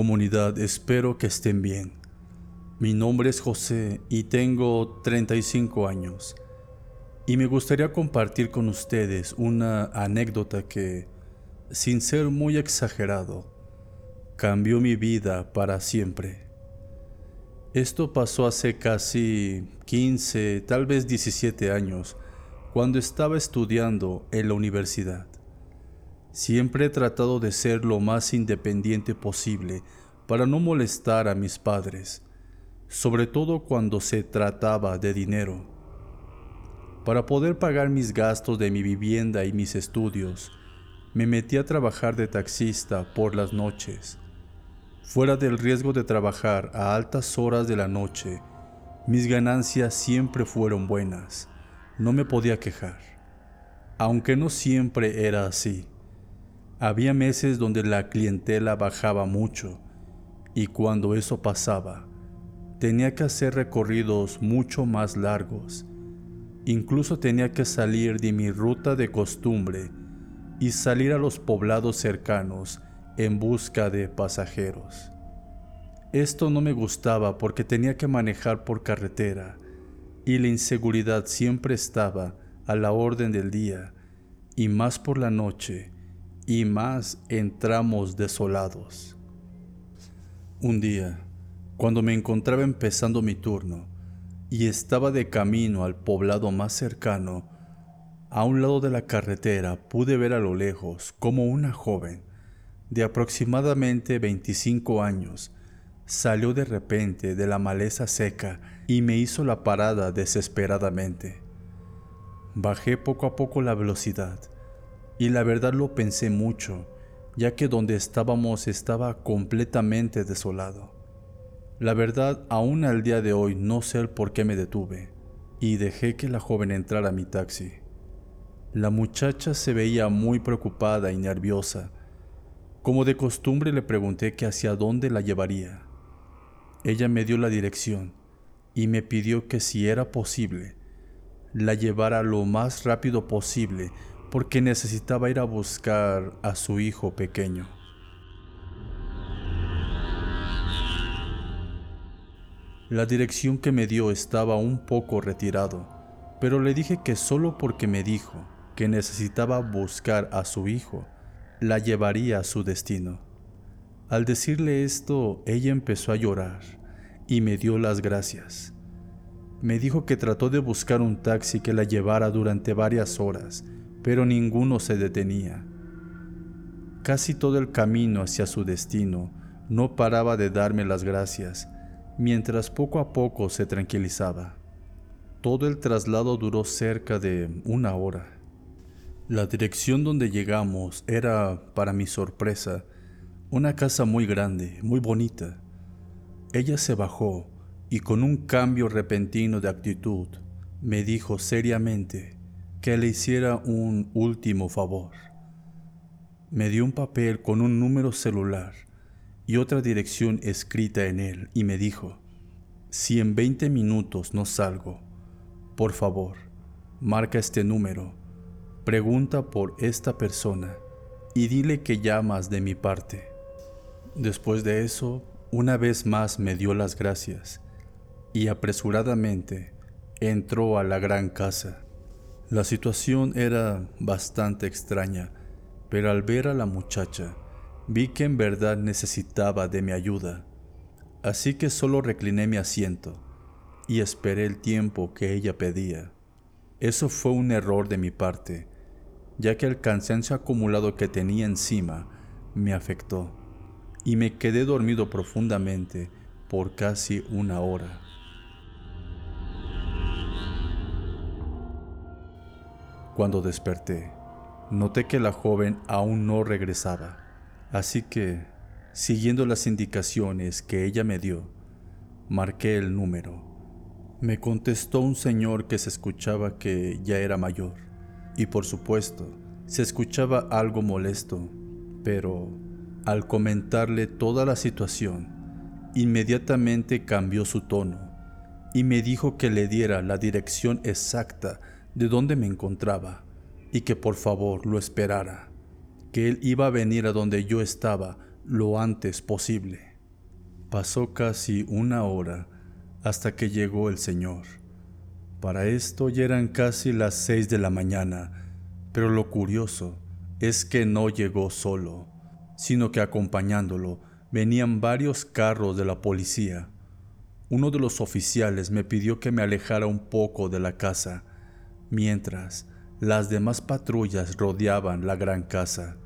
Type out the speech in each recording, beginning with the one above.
Comunidad, espero que estén bien. Mi nombre es José y tengo 35 años. Y me gustaría compartir con ustedes una anécdota que, sin ser muy exagerado, cambió mi vida para siempre. Esto pasó hace casi 15, tal vez 17 años, cuando estaba estudiando en la universidad. Siempre he tratado de ser lo más independiente posible para no molestar a mis padres, sobre todo cuando se trataba de dinero. Para poder pagar mis gastos de mi vivienda y mis estudios, me metí a trabajar de taxista por las noches. Fuera del riesgo de trabajar a altas horas de la noche, mis ganancias siempre fueron buenas. No me podía quejar. Aunque no siempre era así. Había meses donde la clientela bajaba mucho y cuando eso pasaba, tenía que hacer recorridos mucho más largos. Incluso tenía que salir de mi ruta de costumbre y salir a los poblados cercanos en busca de pasajeros. Esto no me gustaba porque tenía que manejar por carretera y la inseguridad siempre estaba a la orden del día y más por la noche y más entramos desolados. Un día, cuando me encontraba empezando mi turno y estaba de camino al poblado más cercano, a un lado de la carretera pude ver a lo lejos como una joven de aproximadamente 25 años salió de repente de la maleza seca y me hizo la parada desesperadamente. Bajé poco a poco la velocidad y la verdad lo pensé mucho, ya que donde estábamos estaba completamente desolado. La verdad, aún al día de hoy no sé el por qué me detuve y dejé que la joven entrara a mi taxi. La muchacha se veía muy preocupada y nerviosa. Como de costumbre le pregunté que hacia dónde la llevaría. Ella me dio la dirección y me pidió que si era posible, la llevara lo más rápido posible porque necesitaba ir a buscar a su hijo pequeño. La dirección que me dio estaba un poco retirado, pero le dije que solo porque me dijo que necesitaba buscar a su hijo, la llevaría a su destino. Al decirle esto, ella empezó a llorar y me dio las gracias. Me dijo que trató de buscar un taxi que la llevara durante varias horas, pero ninguno se detenía. Casi todo el camino hacia su destino no paraba de darme las gracias, mientras poco a poco se tranquilizaba. Todo el traslado duró cerca de una hora. La dirección donde llegamos era, para mi sorpresa, una casa muy grande, muy bonita. Ella se bajó y con un cambio repentino de actitud me dijo seriamente, que le hiciera un último favor. Me dio un papel con un número celular y otra dirección escrita en él y me dijo, si en 20 minutos no salgo, por favor, marca este número, pregunta por esta persona y dile que llamas de mi parte. Después de eso, una vez más me dio las gracias y apresuradamente entró a la gran casa. La situación era bastante extraña, pero al ver a la muchacha, vi que en verdad necesitaba de mi ayuda. Así que solo recliné mi asiento y esperé el tiempo que ella pedía. Eso fue un error de mi parte, ya que el cansancio acumulado que tenía encima me afectó y me quedé dormido profundamente por casi una hora. Cuando desperté, noté que la joven aún no regresaba, así que, siguiendo las indicaciones que ella me dio, marqué el número. Me contestó un señor que se escuchaba que ya era mayor, y por supuesto, se escuchaba algo molesto, pero al comentarle toda la situación, inmediatamente cambió su tono y me dijo que le diera la dirección exacta de dónde me encontraba y que por favor lo esperara, que él iba a venir a donde yo estaba lo antes posible. Pasó casi una hora hasta que llegó el Señor. Para esto ya eran casi las seis de la mañana, pero lo curioso es que no llegó solo, sino que acompañándolo venían varios carros de la policía. Uno de los oficiales me pidió que me alejara un poco de la casa, mientras las demás patrullas rodeaban la gran casa.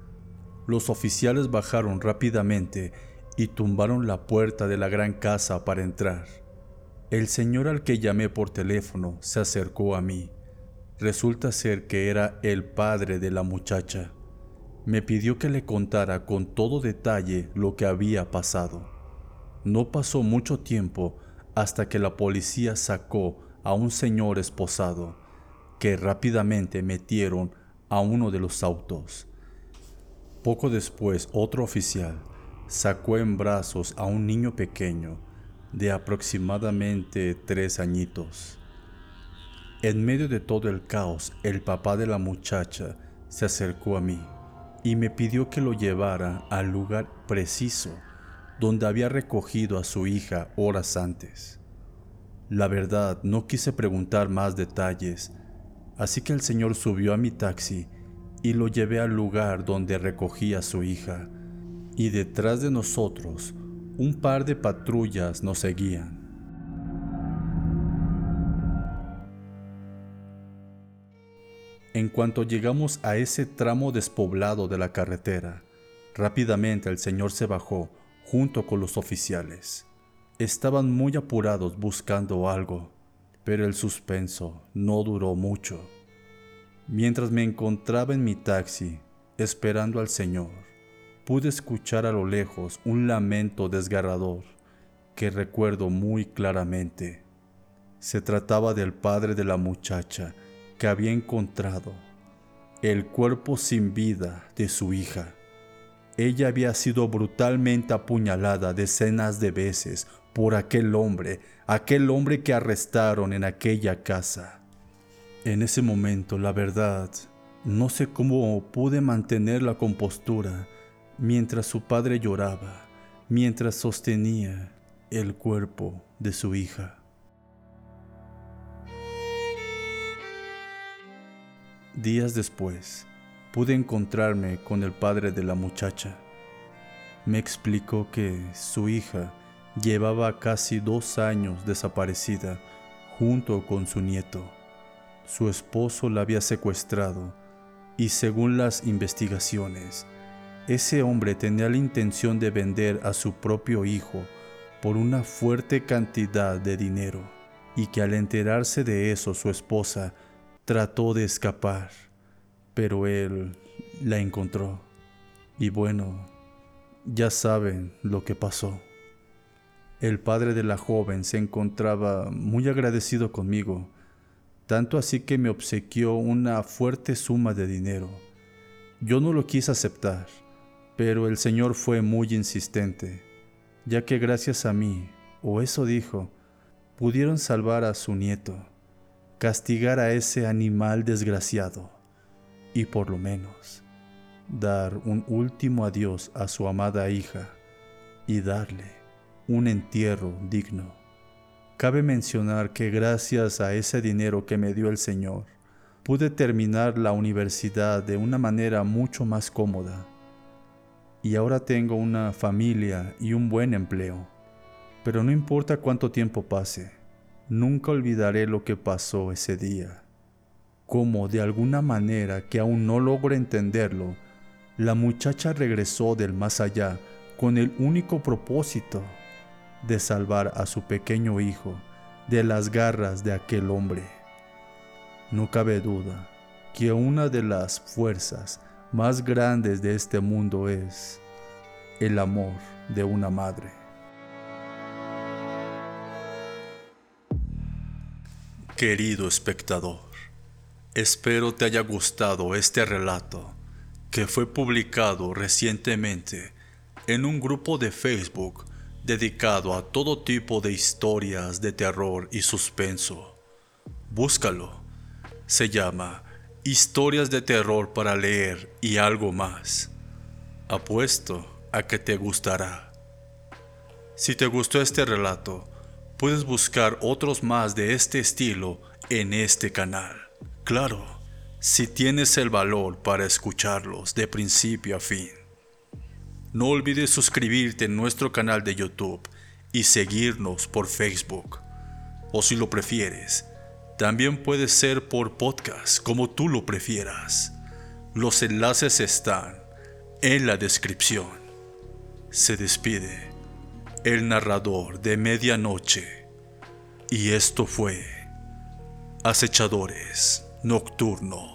Los oficiales bajaron rápidamente y tumbaron la puerta de la gran casa para entrar. El señor al que llamé por teléfono se acercó a mí. Resulta ser que era el padre de la muchacha. Me pidió que le contara con todo detalle lo que había pasado. No pasó mucho tiempo hasta que la policía sacó a un señor esposado, que rápidamente metieron a uno de los autos. Poco después, otro oficial sacó en brazos a un niño pequeño de aproximadamente tres añitos. En medio de todo el caos, el papá de la muchacha se acercó a mí y me pidió que lo llevara al lugar preciso donde había recogido a su hija horas antes. La verdad, no quise preguntar más detalles, así que el señor subió a mi taxi y lo llevé al lugar donde recogí a su hija, y detrás de nosotros un par de patrullas nos seguían. En cuanto llegamos a ese tramo despoblado de la carretera, rápidamente el señor se bajó junto con los oficiales. Estaban muy apurados buscando algo, pero el suspenso no duró mucho. Mientras me encontraba en mi taxi, esperando al Señor, pude escuchar a lo lejos un lamento desgarrador que recuerdo muy claramente. Se trataba del padre de la muchacha que había encontrado el cuerpo sin vida de su hija. Ella había sido brutalmente apuñalada decenas de veces por aquel hombre, aquel hombre que arrestaron en aquella casa. En ese momento, la verdad, no sé cómo pude mantener la compostura mientras su padre lloraba, mientras sostenía el cuerpo de su hija. Días después, pude encontrarme con el padre de la muchacha. Me explicó que su hija llevaba casi dos años desaparecida junto con su nieto. Su esposo la había secuestrado y según las investigaciones, ese hombre tenía la intención de vender a su propio hijo por una fuerte cantidad de dinero y que al enterarse de eso su esposa Trató de escapar, pero él la encontró. Y bueno, ya saben lo que pasó. El padre de la joven se encontraba muy agradecido conmigo, tanto así que me obsequió una fuerte suma de dinero. Yo no lo quise aceptar, pero el Señor fue muy insistente, ya que gracias a mí, o eso dijo, pudieron salvar a su nieto castigar a ese animal desgraciado y por lo menos dar un último adiós a su amada hija y darle un entierro digno. Cabe mencionar que gracias a ese dinero que me dio el Señor, pude terminar la universidad de una manera mucho más cómoda. Y ahora tengo una familia y un buen empleo. Pero no importa cuánto tiempo pase, Nunca olvidaré lo que pasó ese día. Como de alguna manera que aún no logro entenderlo, la muchacha regresó del más allá con el único propósito de salvar a su pequeño hijo de las garras de aquel hombre. No cabe duda que una de las fuerzas más grandes de este mundo es el amor de una madre. Querido espectador, espero te haya gustado este relato que fue publicado recientemente en un grupo de Facebook dedicado a todo tipo de historias de terror y suspenso. Búscalo. Se llama Historias de terror para leer y algo más. Apuesto a que te gustará. Si te gustó este relato, puedes buscar otros más de este estilo en este canal. Claro, si tienes el valor para escucharlos de principio a fin. No olvides suscribirte en nuestro canal de YouTube y seguirnos por Facebook. O si lo prefieres, también puede ser por podcast, como tú lo prefieras. Los enlaces están en la descripción. Se despide el narrador de medianoche. Y esto fue Acechadores Nocturnos.